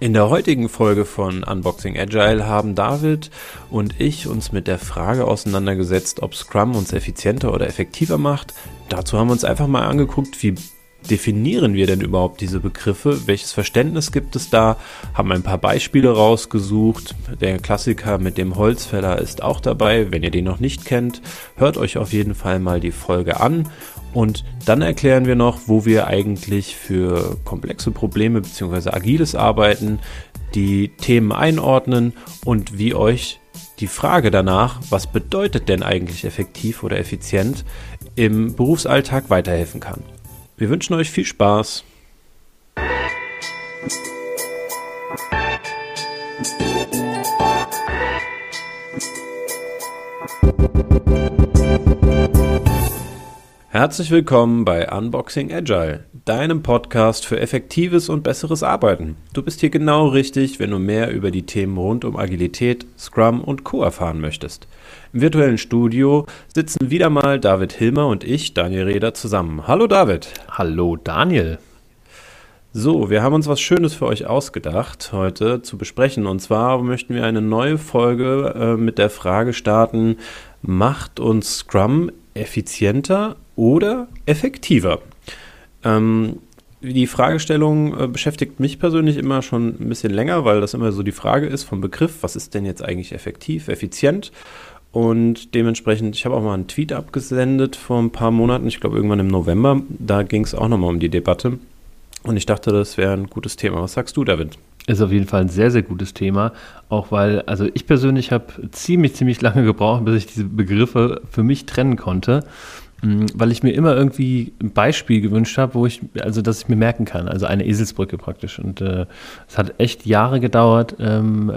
In der heutigen Folge von Unboxing Agile haben David und ich uns mit der Frage auseinandergesetzt, ob Scrum uns effizienter oder effektiver macht. Dazu haben wir uns einfach mal angeguckt, wie definieren wir denn überhaupt diese Begriffe? Welches Verständnis gibt es da? Haben ein paar Beispiele rausgesucht. Der Klassiker mit dem Holzfäller ist auch dabei. Wenn ihr den noch nicht kennt, hört euch auf jeden Fall mal die Folge an. Und dann erklären wir noch, wo wir eigentlich für komplexe Probleme bzw. agiles Arbeiten die Themen einordnen und wie euch die Frage danach, was bedeutet denn eigentlich effektiv oder effizient, im Berufsalltag weiterhelfen kann. Wir wünschen euch viel Spaß. Herzlich willkommen bei Unboxing Agile, deinem Podcast für effektives und besseres Arbeiten. Du bist hier genau richtig, wenn du mehr über die Themen rund um Agilität, Scrum und Co erfahren möchtest. Im virtuellen Studio sitzen wieder mal David Hilmer und ich, Daniel Reder, zusammen. Hallo David. Hallo Daniel. So, wir haben uns was Schönes für euch ausgedacht, heute zu besprechen. Und zwar möchten wir eine neue Folge äh, mit der Frage starten, macht uns Scrum effizienter oder effektiver? Ähm, die Fragestellung äh, beschäftigt mich persönlich immer schon ein bisschen länger, weil das immer so die Frage ist vom Begriff, was ist denn jetzt eigentlich effektiv, effizient? Und dementsprechend, ich habe auch mal einen Tweet abgesendet vor ein paar Monaten, ich glaube irgendwann im November, da ging es auch nochmal um die Debatte. Und ich dachte, das wäre ein gutes Thema. Was sagst du, David? Ist auf jeden Fall ein sehr, sehr gutes Thema. Auch weil, also ich persönlich habe ziemlich, ziemlich lange gebraucht, bis ich diese Begriffe für mich trennen konnte. Mm, weil ich mir immer irgendwie ein Beispiel gewünscht habe, wo ich, also dass ich mir merken kann, also eine Eselsbrücke praktisch. Und äh, es hat echt Jahre gedauert, ähm,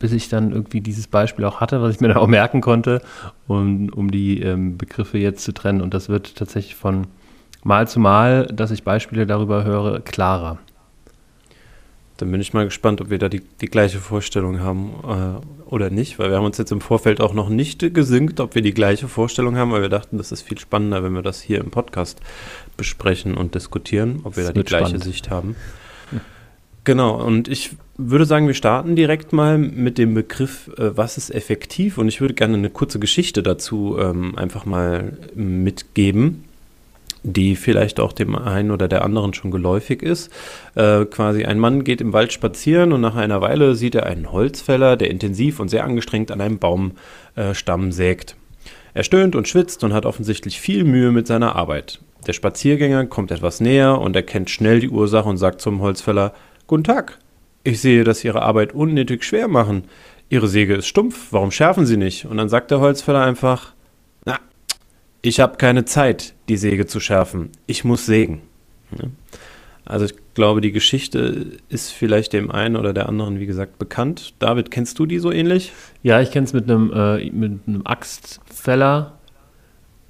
bis ich dann irgendwie dieses Beispiel auch hatte, was ich mir dann auch merken konnte, um, um die ähm, Begriffe jetzt zu trennen. Und das wird tatsächlich von Mal zu Mal, dass ich Beispiele darüber höre, klarer. Dann bin ich mal gespannt, ob wir da die, die gleiche Vorstellung haben äh, oder nicht, weil wir haben uns jetzt im Vorfeld auch noch nicht gesynkt, ob wir die gleiche Vorstellung haben, weil wir dachten, das ist viel spannender, wenn wir das hier im Podcast besprechen und diskutieren, ob wir das da die gleiche spannend. Sicht haben. Genau, und ich würde sagen, wir starten direkt mal mit dem Begriff, äh, was ist effektiv? Und ich würde gerne eine kurze Geschichte dazu ähm, einfach mal mitgeben die vielleicht auch dem einen oder der anderen schon geläufig ist. Äh, quasi ein Mann geht im Wald spazieren und nach einer Weile sieht er einen Holzfäller, der intensiv und sehr angestrengt an einem Baumstamm äh, sägt. Er stöhnt und schwitzt und hat offensichtlich viel Mühe mit seiner Arbeit. Der Spaziergänger kommt etwas näher und erkennt schnell die Ursache und sagt zum Holzfäller: Guten Tag, ich sehe, dass Sie Ihre Arbeit unnötig schwer machen. Ihre Säge ist stumpf, warum schärfen Sie nicht? Und dann sagt der Holzfäller einfach: ich habe keine Zeit, die Säge zu schärfen. Ich muss sägen. Also ich glaube, die Geschichte ist vielleicht dem einen oder der anderen, wie gesagt, bekannt. David, kennst du die so ähnlich? Ja, ich kenne es mit einem, äh, mit einem Axtfeller.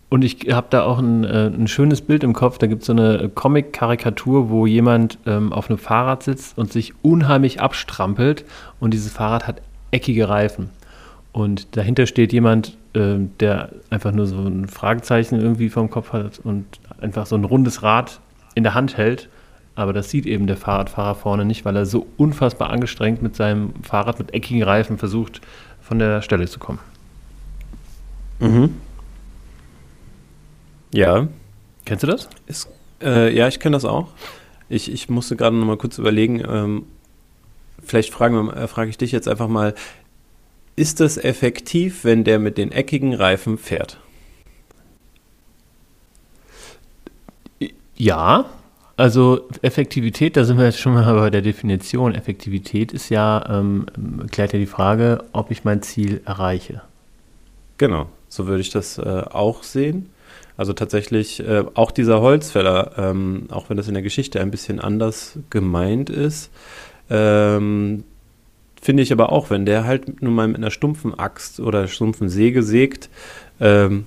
Und ich habe da auch ein, äh, ein, schönes Bild im Kopf. Da gibt es so eine Comic-Karikatur, wo jemand ähm, auf einem Fahrrad sitzt und sich unheimlich abstrampelt. Und dieses Fahrrad hat eckige Reifen. Und dahinter steht jemand, äh, der einfach nur so ein Fragezeichen irgendwie vom Kopf hat und einfach so ein rundes Rad in der Hand hält. Aber das sieht eben der Fahrradfahrer vorne nicht, weil er so unfassbar angestrengt mit seinem Fahrrad mit eckigen Reifen versucht, von der Stelle zu kommen. Mhm. Ja. Kennst du das? Ist, äh, ja, ich kenne das auch. Ich, ich musste gerade noch mal kurz überlegen, ähm, vielleicht äh, frage ich dich jetzt einfach mal, ist es effektiv, wenn der mit den eckigen Reifen fährt? Ja, also Effektivität, da sind wir jetzt schon mal bei der Definition. Effektivität ist ja, ähm, klärt ja die Frage, ob ich mein Ziel erreiche. Genau, so würde ich das äh, auch sehen. Also tatsächlich äh, auch dieser Holzfäller, ähm, auch wenn das in der Geschichte ein bisschen anders gemeint ist, ähm, Finde ich aber auch, wenn der halt nur mal mit einer stumpfen Axt oder stumpfen Säge sägt, ähm,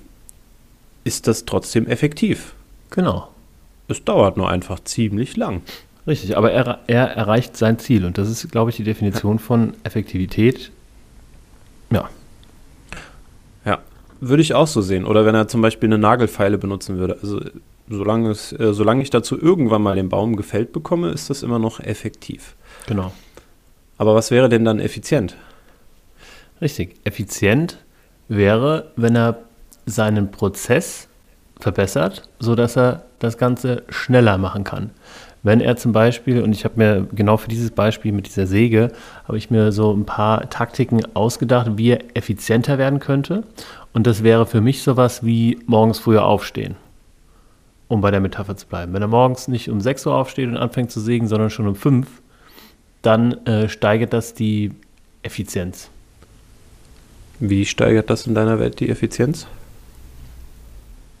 ist das trotzdem effektiv. Genau. Es dauert nur einfach ziemlich lang. Richtig, aber er, er erreicht sein Ziel und das ist, glaube ich, die Definition von Effektivität. Ja. Ja, würde ich auch so sehen. Oder wenn er zum Beispiel eine Nagelfeile benutzen würde. Also solange, es, äh, solange ich dazu irgendwann mal den Baum gefällt bekomme, ist das immer noch effektiv. Genau. Aber was wäre denn dann effizient? Richtig. Effizient wäre, wenn er seinen Prozess verbessert, sodass er das Ganze schneller machen kann. Wenn er zum Beispiel, und ich habe mir genau für dieses Beispiel mit dieser Säge, habe ich mir so ein paar Taktiken ausgedacht, wie er effizienter werden könnte. Und das wäre für mich sowas wie morgens früher aufstehen, um bei der Metapher zu bleiben. Wenn er morgens nicht um 6 Uhr aufsteht und anfängt zu sägen, sondern schon um 5, dann äh, steigert das die Effizienz. Wie steigert das in deiner Welt die Effizienz?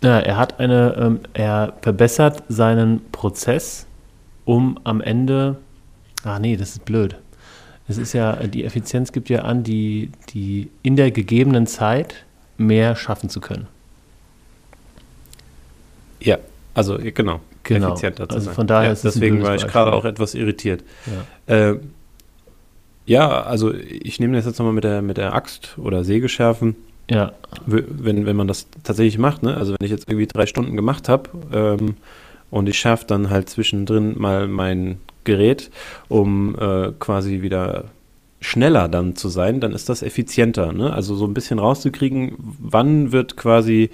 Ja, er hat eine, ähm, er verbessert seinen Prozess, um am Ende, ah nee, das ist blöd. Es ist ja, die Effizienz gibt ja an, die, die in der gegebenen Zeit mehr schaffen zu können. Ja, also genau, Genau. effizienter zu Also sein. von daher ja, ist es deswegen war ich Beispiel. gerade auch etwas irritiert. Ja. Äh, ja, also ich nehme das jetzt nochmal mit der, mit der Axt oder Säge schärfen. Ja, wenn, wenn man das tatsächlich macht, ne? Also wenn ich jetzt irgendwie drei Stunden gemacht habe ähm, und ich schärfe dann halt zwischendrin mal mein Gerät, um äh, quasi wieder schneller dann zu sein, dann ist das effizienter. Ne? Also so ein bisschen rauszukriegen, wann wird quasi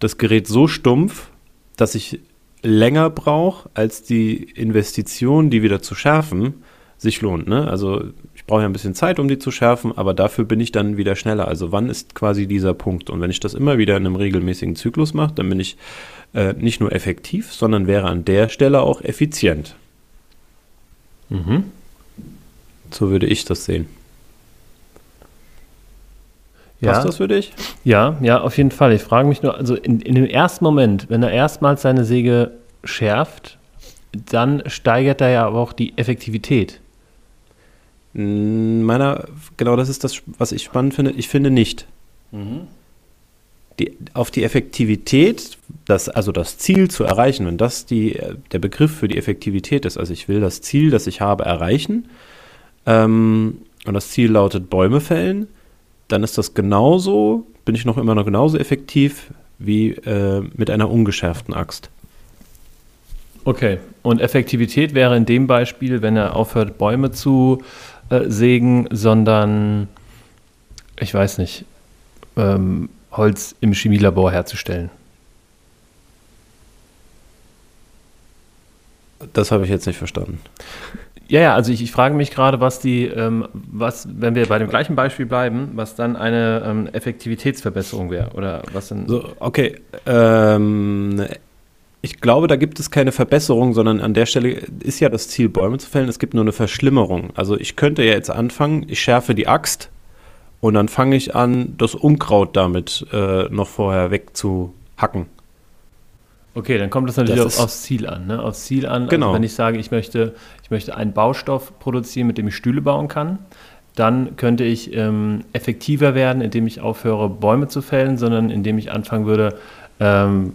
das Gerät so stumpf, dass ich länger brauche, als die Investition, die wieder zu schärfen, sich lohnt. Ne? Also ich brauche ja ein bisschen Zeit, um die zu schärfen, aber dafür bin ich dann wieder schneller. Also wann ist quasi dieser Punkt? Und wenn ich das immer wieder in einem regelmäßigen Zyklus mache, dann bin ich äh, nicht nur effektiv, sondern wäre an der Stelle auch effizient. mhm. So würde ich das sehen. Ja. Passt das für dich? Ja, ja, auf jeden Fall. Ich frage mich nur, also in, in dem ersten Moment, wenn er erstmals seine Säge schärft, dann steigert er ja aber auch die Effektivität. Meiner, genau das ist das, was ich spannend finde. Ich finde nicht. Die, auf die Effektivität, das, also das Ziel zu erreichen, wenn das die, der Begriff für die Effektivität ist, also ich will das Ziel, das ich habe, erreichen, ähm, und das Ziel lautet Bäume fällen, dann ist das genauso, bin ich noch immer noch genauso effektiv wie äh, mit einer ungeschärften Axt. Okay. Und Effektivität wäre in dem Beispiel, wenn er aufhört, Bäume zu äh, sägen, sondern, ich weiß nicht, ähm, Holz im Chemielabor herzustellen. Das habe ich jetzt nicht verstanden. Ja, ja, also ich, ich frage mich gerade, was die, ähm, was, wenn wir bei dem gleichen Beispiel bleiben, was dann eine ähm, Effektivitätsverbesserung wäre oder was dann. So, okay. Ähm, ich glaube, da gibt es keine Verbesserung, sondern an der Stelle ist ja das Ziel, Bäume zu fällen. Es gibt nur eine Verschlimmerung. Also ich könnte ja jetzt anfangen, ich schärfe die Axt und dann fange ich an, das Unkraut damit äh, noch vorher wegzuhacken. Okay, dann kommt das natürlich Das auch aufs Ziel an. Ne? Aufs Ziel an, Genau. also wenn ich sage, ich möchte, ich möchte einen Baustoff produzieren, mit dem ich Stühle bauen kann, dann könnte ich ähm, effektiver werden, indem ich aufhöre, Bäume zu fällen, sondern indem ich anfangen würde, ähm,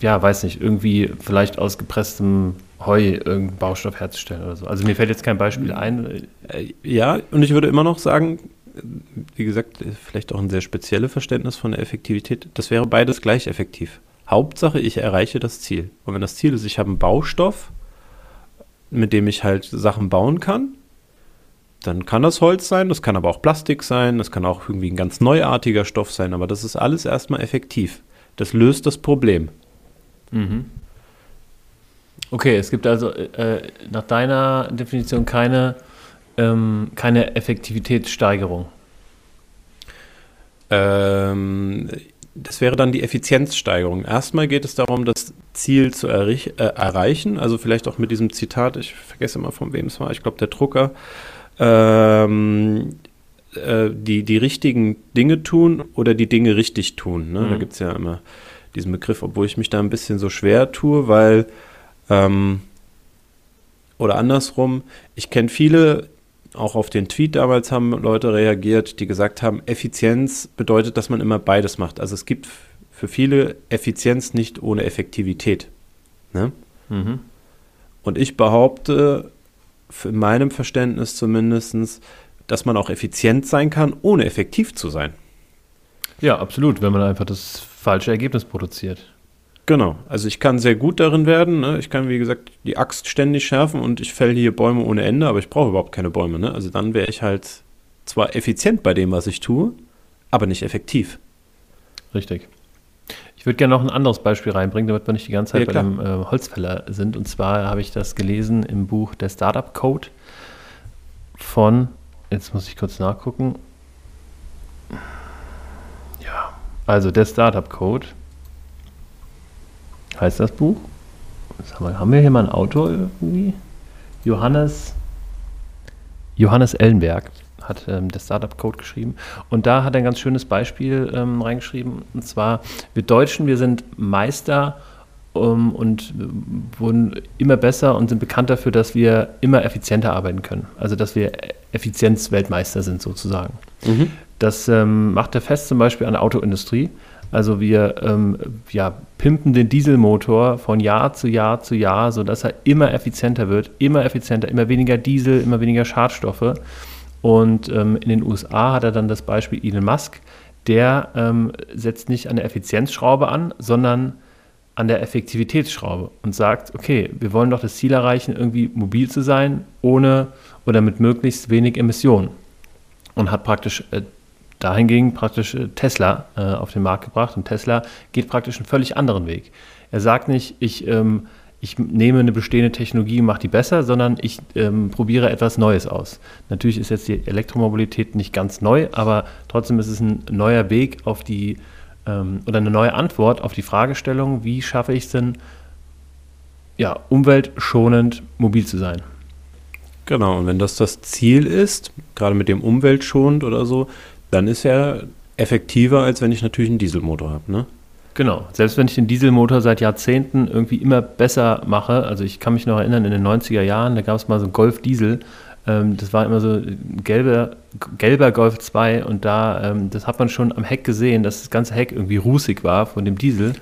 ja, weiß nicht, irgendwie vielleicht aus gepresstem Heu irgendeinen Baustoff herzustellen oder so. Also mir fällt jetzt kein Beispiel ein. Äh, ja, und ich würde immer noch sagen, wie gesagt, vielleicht auch ein sehr spezielles Verständnis von der Effektivität. Das wäre beides gleich effektiv. Hauptsache, ich erreiche das Ziel. Und wenn das Ziel ist, ich habe einen Baustoff, mit dem ich halt Sachen bauen kann, dann kann das Holz sein, das kann aber auch Plastik sein, das kann auch irgendwie ein ganz neuartiger Stoff sein, aber das ist alles erstmal effektiv. Das löst das Problem. Mhm. Okay, es gibt also äh, nach deiner Definition keine, ähm, keine Effektivitätssteigerung. Ähm, das wäre dann die Effizienzsteigerung. Erstmal geht es darum, das Ziel zu errich- äh, erreichen. Also vielleicht auch mit diesem Zitat, ich vergesse immer von wem es war, ich glaube der Drucker. Ähm, äh, die, die richtigen Dinge tun oder die Dinge richtig tun. Ne? Da Mhm. gibt es ja immer diesen Begriff, obwohl ich mich da ein bisschen so schwer tue, weil ähm, oder andersrum, ich kenne viele, auch auf den Tweet damals haben Leute reagiert, die gesagt haben, Effizienz bedeutet, dass man immer beides macht. Also es gibt für viele Effizienz nicht ohne Effektivität. Ne? Mhm. Und ich behaupte, in meinem Verständnis zumindest, dass man auch effizient sein kann, ohne effektiv zu sein. Ja, absolut, wenn man einfach das falsche Ergebnis produziert. Genau, also ich kann sehr gut darin werden. Ne? Ich kann, wie gesagt, die Axt ständig schärfen und ich fälle hier Bäume ohne Ende, aber ich brauche überhaupt keine Bäume. Ne? Also dann wäre ich halt zwar effizient bei dem, was ich tue, aber nicht effektiv. Richtig. Ich würde gerne noch ein anderes Beispiel reinbringen, damit wir nicht die ganze Zeit ja, bei dem äh, Holzfäller sind. Und zwar habe ich das gelesen im Buch Der Startup Code von, jetzt muss ich kurz nachgucken. Ja, also der Startup Code heißt das Buch. Haben wir, haben wir hier mal einen Autor irgendwie? Johannes, Johannes Ellenberg hat ähm, der Startup Code geschrieben. Und da hat er ein ganz schönes Beispiel ähm, reingeschrieben. Und zwar, wir Deutschen, wir sind Meister um, und wurden immer besser und sind bekannt dafür, dass wir immer effizienter arbeiten können. Also, dass wir Effizienzweltmeister sind sozusagen. Mhm. Das ähm, macht er fest zum Beispiel an der Autoindustrie. Also wir ähm, ja, pimpen den Dieselmotor von Jahr zu Jahr zu Jahr, sodass er immer effizienter wird, immer effizienter, immer weniger Diesel, immer weniger Schadstoffe. Und ähm, in den USA hat er dann das Beispiel Elon Musk, der ähm, setzt nicht an der Effizienzschraube an, sondern an der Effektivitätsschraube und sagt, okay, wir wollen doch das Ziel erreichen, irgendwie mobil zu sein, ohne oder mit möglichst wenig Emissionen. Und hat praktisch äh, dahingegen praktisch äh, Tesla äh, auf den Markt gebracht. Und Tesla geht praktisch einen völlig anderen Weg. Er sagt nicht, ich ähm, ich nehme eine bestehende Technologie und mache die besser, sondern ich ähm, probiere etwas Neues aus. Natürlich ist jetzt die Elektromobilität nicht ganz neu, aber trotzdem ist es ein neuer Weg auf die ähm, oder eine neue Antwort auf die Fragestellung, wie schaffe ich es denn, ja, umweltschonend mobil zu sein. Genau, und wenn das das Ziel ist, gerade mit dem umweltschonend oder so, dann ist er effektiver, als wenn ich natürlich einen Dieselmotor habe, ne? Genau. Selbst wenn ich den Dieselmotor seit Jahrzehnten irgendwie immer besser mache, also ich kann mich noch erinnern, in den 90er Jahren, da gab es mal so einen Golf Diesel, ähm, das war immer so ein gelber, gelber Golf 2 und da, ähm, das hat man schon am Heck gesehen, dass das ganze Heck irgendwie rußig war von dem Diesel.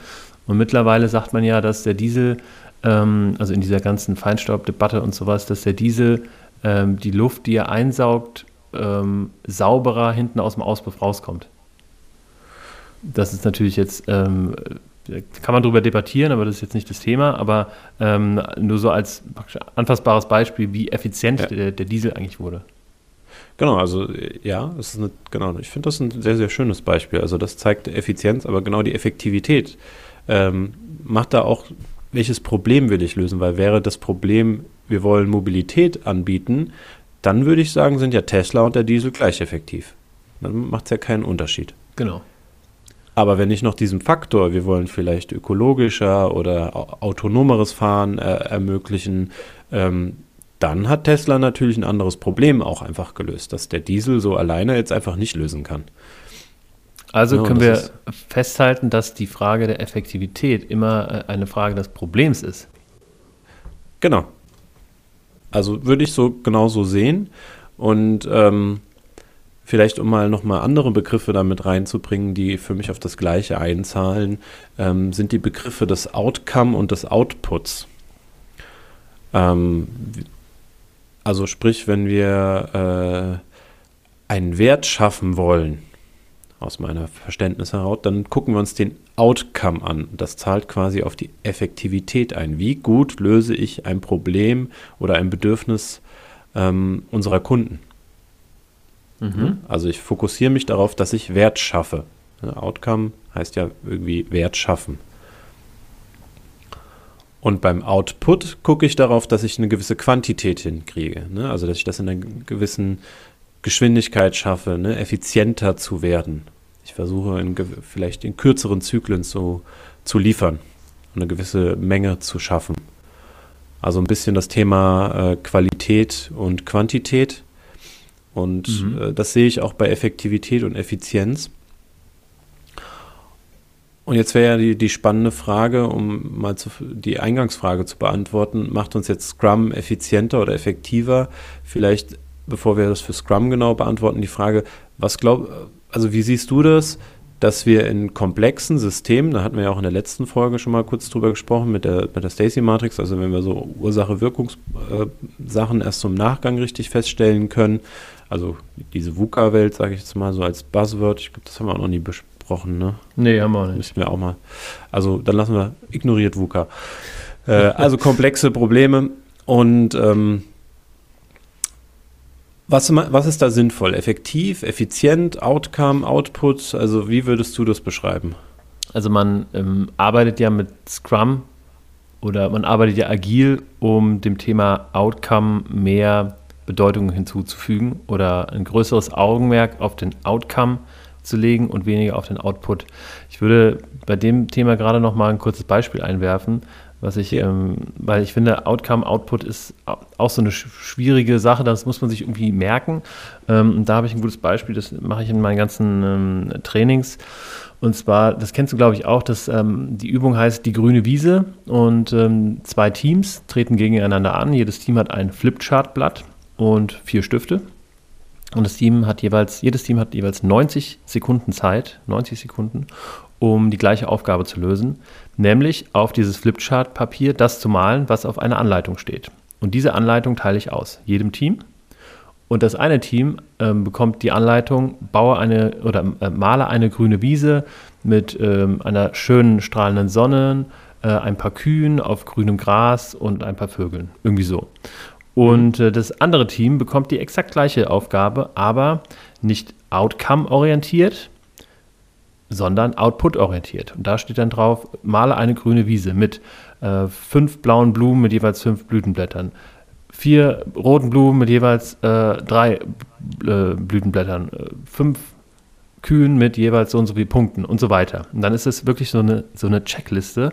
Und mittlerweile sagt man ja, dass der Diesel, ähm, also in dieser ganzen Feinstaubdebatte und sowas, dass der Diesel ähm, die Luft, die er einsaugt, ähm, sauberer hinten aus dem Auspuff rauskommt. Das ist natürlich jetzt, ähm, kann man darüber debattieren, aber das ist jetzt nicht das Thema. Aber ähm, nur so als anfassbares Beispiel, wie effizient ja. der, der, Diesel eigentlich wurde. Genau, also ja, das ist eine, genau, ich finde das ein sehr, sehr schönes Beispiel. Also das zeigt Effizienz, aber genau die Effektivität ähm, macht da auch, welches Problem will ich lösen? Weil wäre das Problem, wir wollen Mobilität anbieten, dann würde ich sagen, sind ja Tesla und der Diesel gleich effektiv. Dann macht es ja keinen Unterschied. Genau. Aber wenn ich noch diesen Faktor, wir wollen vielleicht ökologischer oder autonomeres Fahren äh, ermöglichen, ähm, dann hat Tesla natürlich ein anderes Problem auch einfach gelöst, dass der Diesel so alleine jetzt einfach nicht lösen kann. Also ja, können wir festhalten, dass die Frage der Effektivität immer äh, eine Frage des Problems ist. Genau. Also würde ich so genauso sehen. Und ähm, Vielleicht um mal nochmal andere Begriffe damit reinzubringen, die für mich auf das Gleiche einzahlen, ähm, sind die Begriffe des Outcome und des Outputs. Ähm, also sprich, wenn wir äh, einen Wert schaffen wollen, aus meiner Verständnis heraus, dann gucken wir uns den Outcome an. Das zahlt quasi auf die Effektivität ein. Wie gut löse ich ein Problem oder ein Bedürfnis ähm, unserer Kunden? Mhm. Also ich fokussiere mich darauf, dass ich Wert schaffe. Outcome heißt ja irgendwie Wert schaffen. Und beim Output gucke ich darauf, dass ich eine gewisse Quantität hinkriege. Ne? Also dass ich das in einer gewissen Geschwindigkeit schaffe, ne? effizienter zu werden. Ich versuche in, vielleicht in kürzeren Zyklen zu, zu liefern und eine gewisse Menge zu schaffen. Also ein bisschen das Thema äh, Qualität und Quantität und mhm. äh, das sehe ich auch bei Effektivität und Effizienz. Und jetzt wäre ja die, die spannende Frage, um mal zu, die Eingangsfrage zu beantworten, macht uns jetzt Scrum effizienter oder effektiver? Vielleicht, bevor wir das für Scrum genau beantworten, die Frage, was glaub, also wie siehst du das, dass wir in komplexen Systemen, da hatten wir ja auch in der letzten Folge schon mal kurz drüber gesprochen mit der, mit der Stacy-Matrix, also wenn wir so Ursache-Wirkungssachen äh, erst zum Nachgang richtig feststellen können, also diese VUCA-Welt, sage ich jetzt mal so als Buzzword, ich glaube, das haben wir auch noch nie bes besprochen, ne? Nee, haben wir auch nicht. Müssen wir auch mal. Also dann lassen wir ignoriert VUCA. Äh, also komplexe Probleme und ähm, was, was ist da sinnvoll? Effektiv, effizient, Outcome, Output? Also wie würdest du das beschreiben? Also man ähm, arbeitet ja mit Scrum oder man arbeitet ja agil, um dem Thema Outcome mehr Bedeutung hinzuzufügen oder ein größeres Augenmerk auf den Outcome zu legen und weniger auf den Output. Ich würde bei dem Thema gerade noch mal ein kurzes Beispiel einwerfen, was ich, ja. ähm, weil ich finde, Outcome, Output ist auch so eine schwierige Sache, das muss man sich irgendwie merken. Ähm, und da habe ich ein gutes Beispiel, das mache ich in meinen ganzen ähm, Trainings. Und zwar, das kennst du, glaube ich, auch, dass ähm, die Übung heißt die grüne Wiese und ähm, zwei Teams treten gegeneinander an. Jedes Team hat ein Flipchart-Blatt und vier Stifte. Und das Team hat jeweils, jedes Team hat jeweils 90 Sekunden Zeit, 90 Sekunden, um die gleiche Aufgabe zu lösen, nämlich auf dieses Flipchart-Papier das zu malen, was auf einer Anleitung steht. Und diese Anleitung teile ich aus, jedem Team. Und das eine Team ähm, bekommt die Anleitung, baue eine oder äh, male eine grüne Wiese mit ähm, einer schönen strahlenden Sonne, äh, ein paar Kühen auf grünem Gras und ein paar Vögeln. Irgendwie so. Und äh, das andere Team bekommt die exakt gleiche Aufgabe, aber nicht outcome-orientiert, sondern output-orientiert. Und da steht dann drauf, male eine grüne Wiese mit äh, fünf blauen Blumen mit jeweils fünf Blütenblättern, vier roten Blumen mit jeweils äh, drei äh, Blütenblättern, äh, fünf Kühen mit jeweils so und so viel Punkten und so weiter. Und dann ist es wirklich so eine, so eine Checkliste.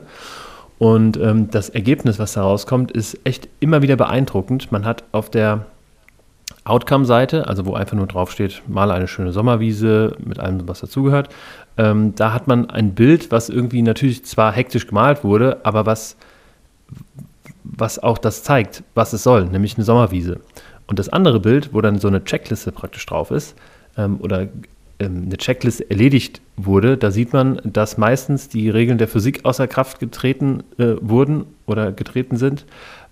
Und ähm, das Ergebnis, was da rauskommt, ist echt immer wieder beeindruckend. Man hat auf der Outcome-Seite, also wo einfach nur draufsteht, male eine schöne Sommerwiese mit allem, was dazugehört, ähm, da hat man ein Bild, was irgendwie natürlich zwar hektisch gemalt wurde, aber was, was auch das zeigt, was es soll, nämlich eine Sommerwiese. Und das andere Bild, wo dann so eine Checkliste praktisch drauf ist, ähm, oder ähm, eine Checkliste erledigt wurde, da sieht man, dass meistens die Regeln der Physik außer Kraft getreten äh, wurden oder getreten sind,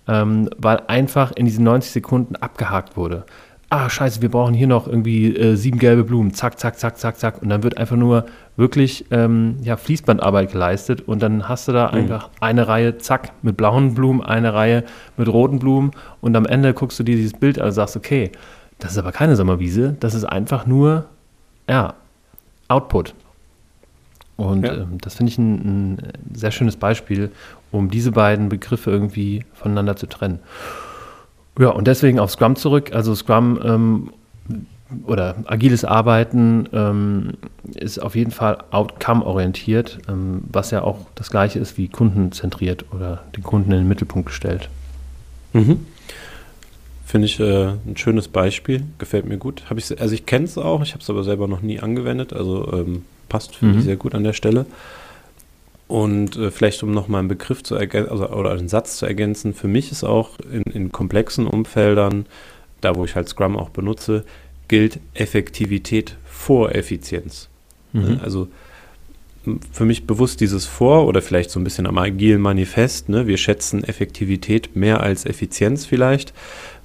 ähm, weil einfach in diesen 90 Sekunden abgehakt wurde ah, scheiße, wir brauchen hier noch irgendwie äh, sieben gelbe Blumen, zack, zack, zack, zack, zack. Und dann wird einfach nur wirklich ähm, ja, Fließbandarbeit geleistet und dann hast du da mhm. einfach eine Reihe, zack, mit blauen Blumen, eine Reihe mit roten Blumen und am Ende guckst du dir dieses Bild an und sagst, okay, das ist aber keine Sommerwiese, das ist einfach nur, ja, Output. Und ja. ähm, das finde ich ein, ein sehr schönes Beispiel, um diese beiden Begriffe irgendwie voneinander zu trennen. Ja, und deswegen auf Scrum zurück. Also Scrum ähm, oder agiles Arbeiten ähm, ist auf jeden Fall outcome-orientiert, ähm, was ja auch das gleiche ist wie kundenzentriert oder den Kunden in den Mittelpunkt gestellt. Mhm. Finde ich äh, ein schönes Beispiel, gefällt mir gut. Hab ich, also ich kenne es auch, ich habe es aber selber noch nie angewendet, also ähm, passt, finde mhm. ich sehr gut an der Stelle. Und äh, vielleicht, um nochmal einen Begriff zu ergänzen, also, oder einen Satz zu ergänzen, für mich ist auch in, in komplexen Umfeldern, da wo ich halt Scrum auch benutze, gilt Effektivität vor Effizienz. Mhm. Ne, also für mich bewusst dieses Vor oder vielleicht so ein bisschen am agilen Manifest, ne? wir schätzen Effektivität mehr als Effizienz vielleicht.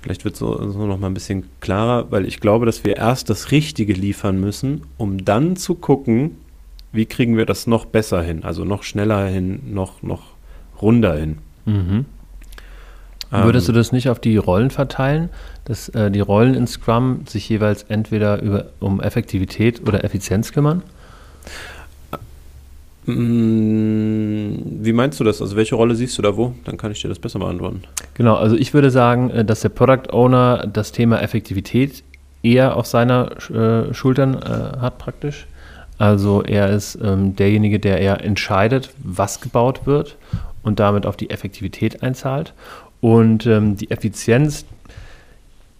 Vielleicht wird es so, so noch mal ein bisschen klarer, weil ich glaube, dass wir erst das Richtige liefern müssen, um dann zu gucken, wie kriegen wir das noch besser hin, also noch schneller hin, noch, noch runder hin. Mhm. Ähm, Würdest du das nicht auf die Rollen verteilen, dass äh, die Rollen in Scrum sich jeweils entweder über, um Effektivität oder Effizienz kümmern? Mm, wie meinst du das? Also welche Rolle siehst du da wo? Dann kann ich dir das besser beantworten. Genau, also ich würde sagen, äh, dass der Product Owner das Thema Effektivität eher auf seiner äh, Schultern äh, hat praktisch also er ist ähm, derjenige, der eher entscheidet, was gebaut wird und damit auf die Effektivität einzahlt. Und ähm, die Effizienz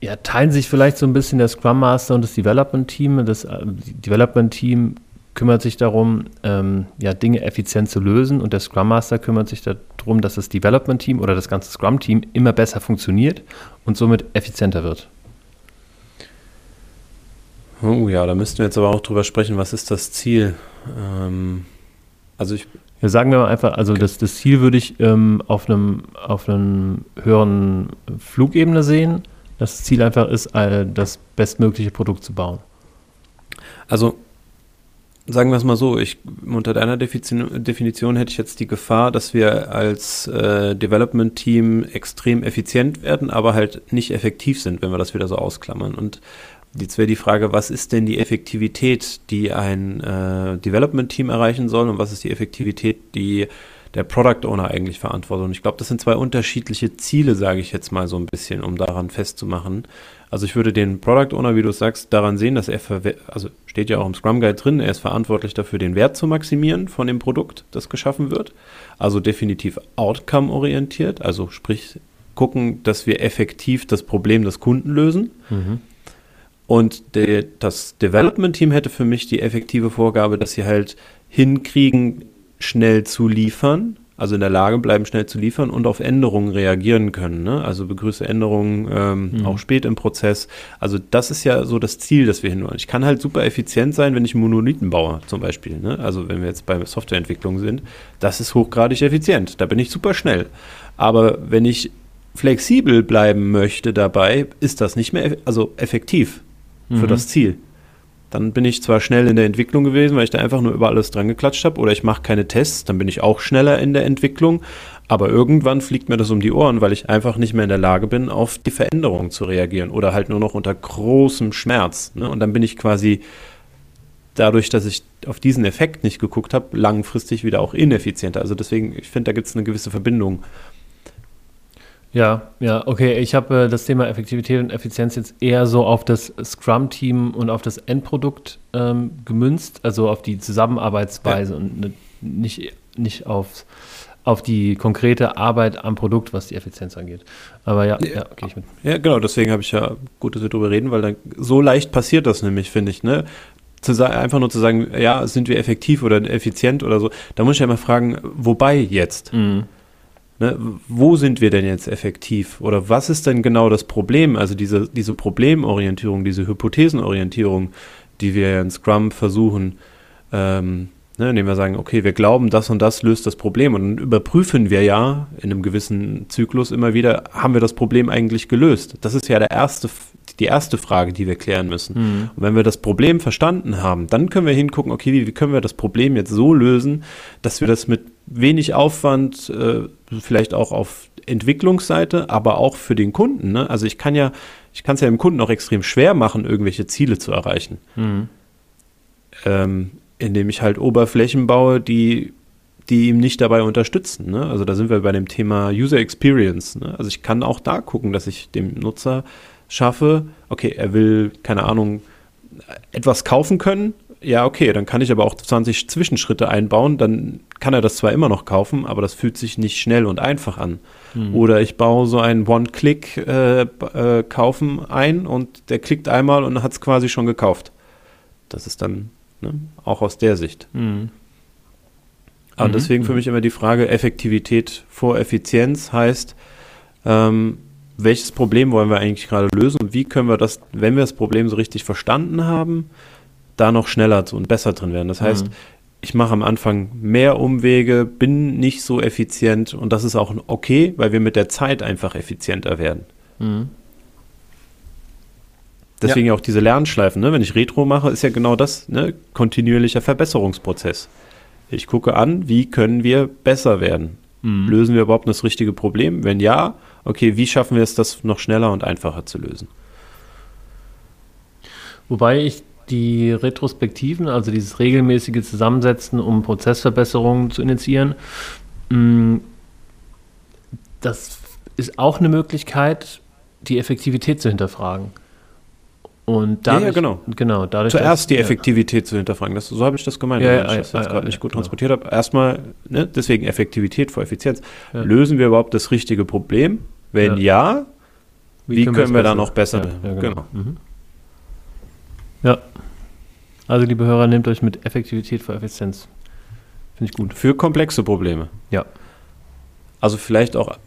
ja, teilen sich vielleicht so ein bisschen der Scrum Master und das Development Team. Das äh, Development Team kümmert sich darum, ähm, ja, Dinge effizient zu lösen und der Scrum Master kümmert sich darum, dass das Development Team oder das ganze Scrum Team immer besser funktioniert und somit effizienter wird. Oh ja, da müssten wir jetzt aber auch drüber sprechen, was ist das Ziel? Ähm, also ich. Ja, sagen wir mal einfach, also das, das Ziel würde ich ähm, auf einem auf einem höheren Flugebene sehen. Das Ziel einfach ist, das bestmögliche Produkt zu bauen. Also sagen wir es mal so, ich, unter deiner Definition, Definition hätte ich jetzt die Gefahr, dass wir als äh, Development-Team extrem effizient werden, aber halt nicht effektiv sind, wenn wir das wieder so ausklammern. Und jetzt wäre die Frage, was ist denn die Effektivität, die ein äh, Development-Team erreichen soll und was ist die Effektivität, die der Product Owner eigentlich verantwortet? Und ich glaube, das sind zwei unterschiedliche Ziele, sage ich jetzt mal so ein bisschen, um daran festzumachen. Also ich würde den Product Owner, wie du sagst, daran sehen, dass er, also steht ja auch im Scrum Guide drin, er ist verantwortlich dafür, den Wert zu maximieren von dem Produkt, das geschaffen wird. Also definitiv outcome-orientiert, also sprich gucken, dass wir effektiv das Problem des Kunden lösen. Mhm. Und de, das Development-Team hätte für mich die effektive Vorgabe, dass sie halt hinkriegen, schnell zu liefern, also in der Lage bleiben, schnell zu liefern und auf Änderungen reagieren können. Ne? Also begrüße Änderungen ähm, mhm. auch spät im Prozess. Also das ist ja so das Ziel, das wir hinwollen. Ich kann halt super effizient sein, wenn ich Monolithen baue, zum Beispiel. Ne? Also wenn wir jetzt bei Softwareentwicklung sind, das ist hochgradig effizient. Da bin ich super schnell. Aber wenn ich flexibel bleiben möchte dabei, ist das nicht mehr also effektiv für mhm. das Ziel. Dann bin ich zwar schnell in der Entwicklung gewesen, weil ich da einfach nur über alles dran geklatscht habe, oder ich mache keine Tests, dann bin ich auch schneller in der Entwicklung. Aber irgendwann fliegt mir das um die Ohren, weil ich einfach nicht mehr in der Lage bin, auf die Veränderungen zu reagieren oder halt nur noch unter großem Schmerz. Ne? Und dann bin ich quasi dadurch, dass ich auf diesen Effekt nicht geguckt habe, langfristig wieder auch ineffizienter. Also deswegen, ich finde, da gibt es eine gewisse Verbindung ja, ja, okay. Ich habe äh, das Thema Effektivität und Effizienz jetzt eher so auf das Scrum-Team und auf das Endprodukt ähm, gemünzt, also auf die Zusammenarbeitsweise ja. und ne, nicht, nicht auf, auf die konkrete Arbeit am Produkt, was die Effizienz angeht. Aber ja, ja, ja gehe ich mit. Ja, genau, deswegen habe ich ja gut, dass wir darüber reden, weil dann so leicht passiert das nämlich, finde ich, ne? Zu sagen, einfach nur zu sagen, ja, sind wir effektiv oder effizient oder so, da muss ich ja immer fragen, wobei jetzt? Mhm. Ne, wo sind wir denn jetzt effektiv? Oder was ist denn genau das Problem? Also diese, diese Problemorientierung, diese Hypothesenorientierung, die wir in Scrum versuchen, ähm, ne, indem wir sagen, okay, wir glauben, das und das löst das Problem. Und dann überprüfen wir ja in einem gewissen Zyklus immer wieder, haben wir das Problem eigentlich gelöst? Das ist ja der erste, die erste Frage, die wir klären müssen. Mhm. Und wenn wir das Problem verstanden haben, dann können wir hingucken, okay, wie, wie können wir das Problem jetzt so lösen, dass wir das mit wenig Aufwand, äh, vielleicht auch auf Entwicklungsseite, aber auch für den Kunden. Ne? Also ich kann ja, ich kann es ja dem Kunden auch extrem schwer machen, irgendwelche Ziele zu erreichen. Mhm. Ähm, indem ich halt Oberflächen baue, die, die ihm nicht dabei unterstützen. Ne? Also da sind wir bei dem Thema User Experience. Ne? Also ich kann auch da gucken, dass ich dem Nutzer schaffe, okay, er will, keine Ahnung, etwas kaufen können, ja, okay, dann kann ich aber auch 20 Zwischenschritte einbauen, dann kann er das zwar immer noch kaufen, aber das fühlt sich nicht schnell und einfach an. Mhm. Oder ich baue so ein One-Click-Kaufen äh, äh, ein und der klickt einmal und hat es quasi schon gekauft. Das ist dann ne, auch aus der Sicht. Mhm. Aber mhm. deswegen für mich immer die Frage, Effektivität vor Effizienz heißt, ähm, welches Problem wollen wir eigentlich gerade lösen und wie können wir das, wenn wir das Problem so richtig verstanden haben, da noch schneller und besser drin werden. Das heißt, mhm. ich mache am Anfang mehr Umwege, bin nicht so effizient und das ist auch okay, weil wir mit der Zeit einfach effizienter werden. Mhm. Deswegen ja. auch diese Lernschleifen. Ne? Wenn ich Retro mache, ist ja genau das, ne? kontinuierlicher Verbesserungsprozess. Ich gucke an, wie können wir besser werden? Mhm. Lösen wir überhaupt das richtige Problem? Wenn ja, okay, wie schaffen wir es, das noch schneller und einfacher zu lösen? Wobei ich die Retrospektiven, also dieses regelmäßige Zusammensetzen, um Prozessverbesserungen zu initiieren, mm, das ist auch eine Möglichkeit, die Effektivität zu hinterfragen. Und dadurch, ja, ja, genau. genau dadurch, Zuerst dass, die Effektivität ja. zu hinterfragen. Das, so habe ich das gemeint, ja, wenn ich das jetzt gerade nicht gut genau. transportiert habe. Erstmal, ne, deswegen Effektivität vor Effizienz. Lösen wir überhaupt das richtige Problem? Wenn ja, wie, wie können, wir, wir da noch besser? genau. genau. Mhm. Ja. Also, liebe Hörer, nehmt euch mit Effektivität vor Effizienz. Finde ich gut. Für komplexe Probleme. Ja. Also vielleicht auch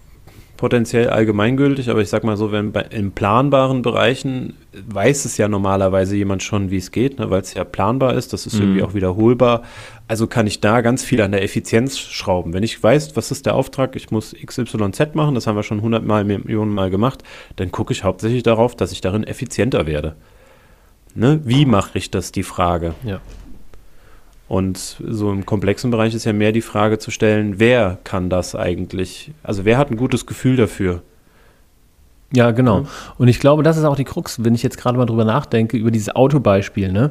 potenziell allgemeingültig, aber ich sag mal so, wenn bei, in planbaren Bereichen weiß es ja normalerweise jemand schon, wie es geht, ne, weil es ja planbar ist, das ist mhm. irgendwie auch wiederholbar. Also kann ich da ganz viel an der Effizienz schrauben. Wenn ich weiß, was ist der Auftrag, ich muss XYZ machen, das haben wir schon hundertmal, Millionen Mal gemacht, dann gucke ich hauptsächlich darauf, dass ich darin effizienter werde. Ne? Wie mache ich das, die Frage? Ja. Und so im komplexen Bereich ist ja mehr die Frage zu stellen, wer kann das eigentlich? Also wer hat ein gutes Gefühl dafür? Ja, genau. Und ich glaube, das ist auch die Krux, wenn ich jetzt gerade mal drüber nachdenke, über dieses Autobeispiel, ne?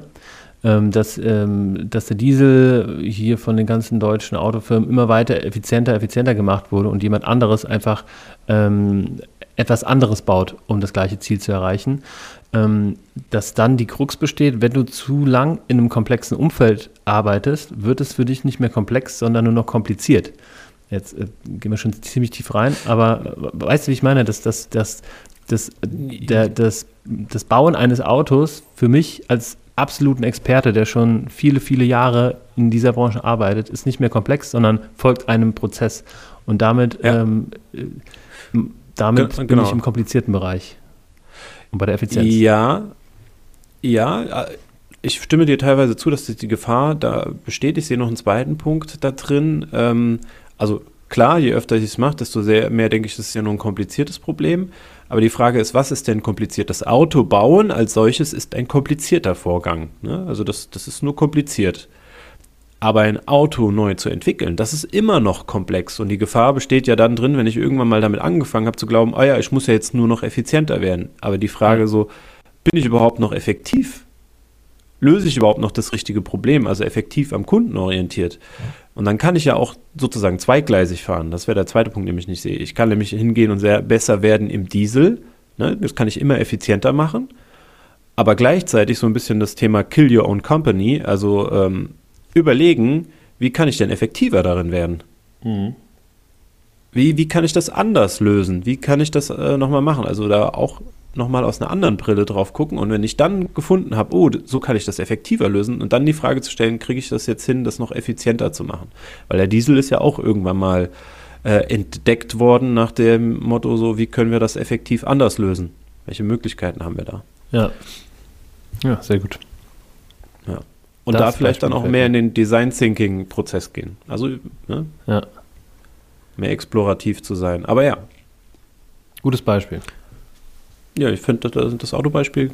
Ähm, dass, ähm, dass der Diesel hier von den ganzen deutschen Autofirmen immer weiter effizienter, effizienter gemacht wurde und jemand anderes einfach ähm, etwas anderes baut, um das gleiche Ziel zu erreichen. Ähm, dass dann die Krux besteht, wenn du zu lang in einem komplexen Umfeld arbeitest, wird es für dich nicht mehr komplex, sondern nur noch kompliziert. Jetzt äh, gehen wir schon ziemlich tief rein, aber äh, weißt du, wie ich meine, dass das, das, das, der, das, das Bauen eines Autos für mich als absoluten Experte, der schon viele, viele Jahre in dieser Branche arbeitet, ist nicht mehr komplex, sondern folgt einem Prozess. Und damit, ja. ähm, äh, damit Ge bin genau. ich im komplizierten Bereich. Und bei der Effizienz. Ja, ja, äh, ich stimme dir teilweise zu, dass die Gefahr da besteht. Ich sehe noch einen zweiten Punkt da drin. Ähm, also klar, je öfter ich es mache, desto sehr, mehr denke ich, das ist ja nur ein kompliziertes Problem. Aber die Frage ist, was ist denn kompliziert? Das Auto bauen als solches ist ein komplizierter Vorgang. Ne? Also das, das ist nur kompliziert. Aber ein Auto neu zu entwickeln, das ist immer noch komplex. Und die Gefahr besteht ja dann drin, wenn ich irgendwann mal damit angefangen habe zu glauben, oh ja, ich muss ja jetzt nur noch effizienter werden. Aber die Frage so, bin ich überhaupt noch effektiv? Löse ich überhaupt noch das richtige Problem, also effektiv am Kunden orientiert? Und dann kann ich ja auch sozusagen zweigleisig fahren. Das wäre der zweite Punkt, den ich nicht sehe. Ich kann nämlich hingehen und sehr besser werden im Diesel. Ne? Das kann ich immer effizienter machen. Aber gleichzeitig so ein bisschen das Thema Kill Your Own Company, also ähm, überlegen, wie kann ich denn effektiver darin werden? Mhm. Wie, wie kann ich das anders lösen? Wie kann ich das äh, nochmal machen? Also da auch nochmal aus einer anderen Brille drauf gucken. Und wenn ich dann gefunden habe, oh, so kann ich das effektiver lösen, und dann die Frage zu stellen, kriege ich das jetzt hin, das noch effizienter zu machen? Weil der Diesel ist ja auch irgendwann mal äh, entdeckt worden nach dem Motto, so, wie können wir das effektiv anders lösen? Welche Möglichkeiten haben wir da? Ja. Ja, sehr gut. Ja. Und das da vielleicht dann auch mehr in den Design Thinking Prozess gehen. Also, ne? Ja. Mehr explorativ zu sein. Aber ja. Gutes Beispiel. Ja, ich finde das, das Autobeispiel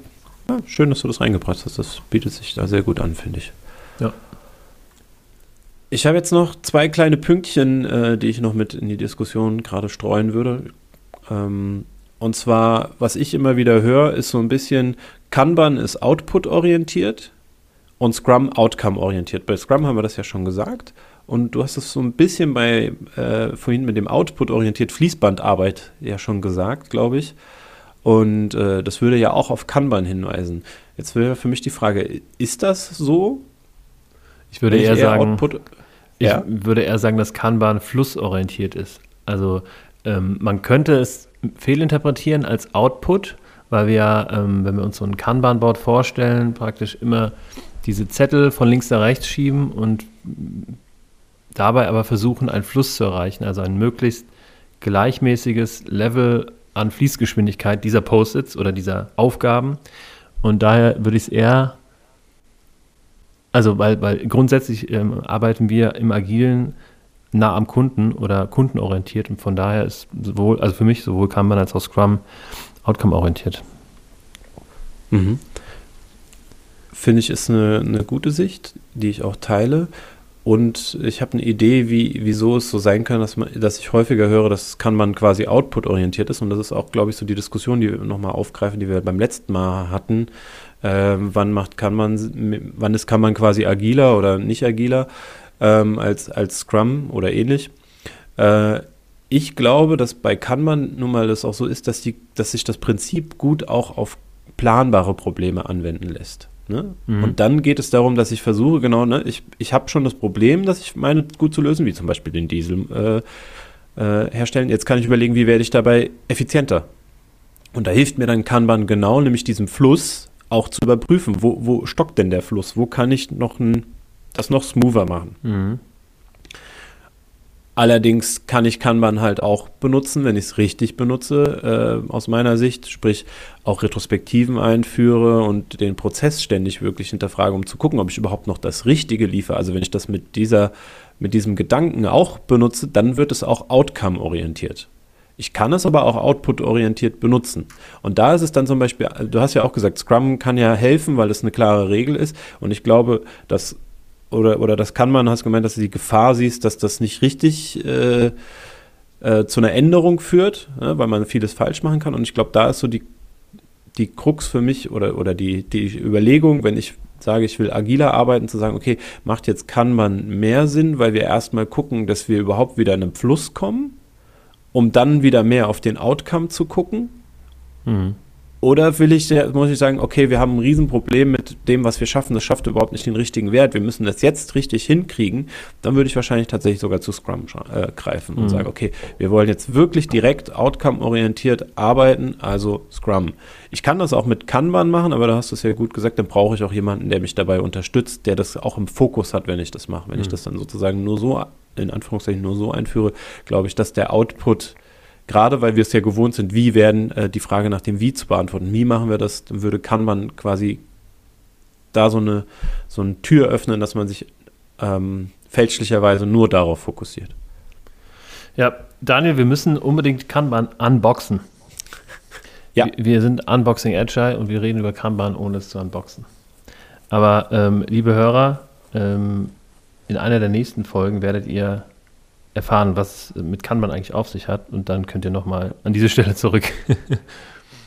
ja, schön, dass du das reingebracht hast. Das bietet sich da sehr gut an, finde ich. Ja. Ich habe jetzt noch zwei kleine Pünktchen, äh, die ich noch mit in die Diskussion gerade streuen würde. Ähm, und zwar, was ich immer wieder höre, ist so ein bisschen, Kanban ist Output-orientiert und Scrum Outcome-orientiert. Bei Scrum haben wir das ja schon gesagt. Und du hast es so ein bisschen bei äh, vorhin mit dem Output-orientiert Fließbandarbeit ja schon gesagt, glaube ich. Und äh, das würde ja auch auf Kanban hinweisen. Jetzt wäre für mich die Frage, ist das so? Ich würde eher, eher, sagen, Output, ich ja? würde eher sagen, dass Kanban flussorientiert ist. Also ähm, man könnte es fehlinterpretieren als Output, weil wir ähm, wenn wir uns so ein Kanban-Board vorstellen, praktisch immer diese Zettel von links nach rechts schieben und dabei aber versuchen, einen Fluss zu erreichen, also ein möglichst gleichmäßiges Level an Fließgeschwindigkeit dieser Post-its oder dieser Aufgaben. Und daher würde ich es eher, also weil, weil grundsätzlich ähm, arbeiten wir im Agilen nah am Kunden oder kundenorientiert und von daher ist sowohl, also für mich sowohl Kanban als auch Scrum outcome-orientiert. Mhm. Finde ich, ist eine, eine gute Sicht, die ich auch teile. Und ich habe eine Idee, wie, wieso es so sein kann, dass, man, dass ich häufiger höre, dass kann man quasi output-orientiert ist. Und das ist auch, glaube ich, so die Diskussion, die wir nochmal aufgreifen, die wir beim letzten Mal hatten. Ähm, wann macht kann man, wann ist kann man quasi agiler oder nicht agiler ähm, als, als Scrum oder ähnlich. Äh, ich glaube, dass bei Kanban nun mal das auch so ist, dass, die, dass sich das Prinzip gut auch auf planbare Probleme anwenden lässt. Ne? Mhm. Und dann geht es darum, dass ich versuche, genau, ne, ich, ich habe schon das Problem, dass ich meine gut zu lösen, wie zum Beispiel den Diesel äh, äh, herstellen. Jetzt kann ich überlegen, wie werde ich dabei effizienter. Und da hilft mir dann Kanban genau, nämlich diesen Fluss auch zu überprüfen. Wo, wo stockt denn der Fluss? Wo kann ich noch ein, das noch smoother machen? Mhm. Allerdings kann ich Kanban halt auch benutzen, wenn ich es richtig benutze, äh, aus meiner Sicht, sprich auch Retrospektiven einführe und den Prozess ständig wirklich hinterfrage, um zu gucken, ob ich überhaupt noch das Richtige liefere. Also wenn ich das mit dieser, mit diesem Gedanken auch benutze, dann wird es auch outcome-orientiert. Ich kann es aber auch output-orientiert benutzen. Und da ist es dann zum Beispiel, du hast ja auch gesagt, Scrum kann ja helfen, weil es eine klare Regel ist. Und ich glaube, dass oder, oder das kann man, hast gemeint, dass du die Gefahr siehst, dass das nicht richtig äh, äh, zu einer Änderung führt, ne, weil man vieles falsch machen kann. Und ich glaube, da ist so die, die Krux für mich oder, oder die, die Überlegung, wenn ich sage, ich will agiler arbeiten, zu sagen, okay, macht jetzt Kanban mehr Sinn, weil wir erstmal gucken, dass wir überhaupt wieder in einen Fluss kommen, um dann wieder mehr auf den Outcome zu gucken. Mhm. Oder will ich, muss ich sagen, okay, wir haben ein Riesenproblem mit dem, was wir schaffen. Das schafft überhaupt nicht den richtigen Wert. Wir müssen das jetzt richtig hinkriegen. Dann würde ich wahrscheinlich tatsächlich sogar zu Scrum äh, greifen und mhm. sagen, okay, wir wollen jetzt wirklich direkt outcome-orientiert arbeiten, also Scrum. Ich kann das auch mit Kanban machen, aber da hast du es ja gut gesagt, dann brauche ich auch jemanden, der mich dabei unterstützt, der das auch im Fokus hat, wenn ich das mache. Wenn mhm. ich das dann sozusagen nur so, in Anführungszeichen nur so einführe, glaube ich, dass der Output gerade weil wir es ja gewohnt sind, wie werden äh, die Frage nach dem Wie zu beantworten. Wie machen wir das? Dann würde, kann man quasi da so eine, so eine Tür öffnen, dass man sich ähm, fälschlicherweise nur darauf fokussiert. Ja, Daniel, wir müssen unbedingt Kanban unboxen. Ja. Wir, wir sind Unboxing Agile und wir reden über Kanban, ohne es zu unboxen. Aber ähm, liebe Hörer, ähm, in einer der nächsten Folgen werdet ihr erfahren, was mit Kanban eigentlich auf sich hat und dann könnt ihr nochmal an diese Stelle zurück.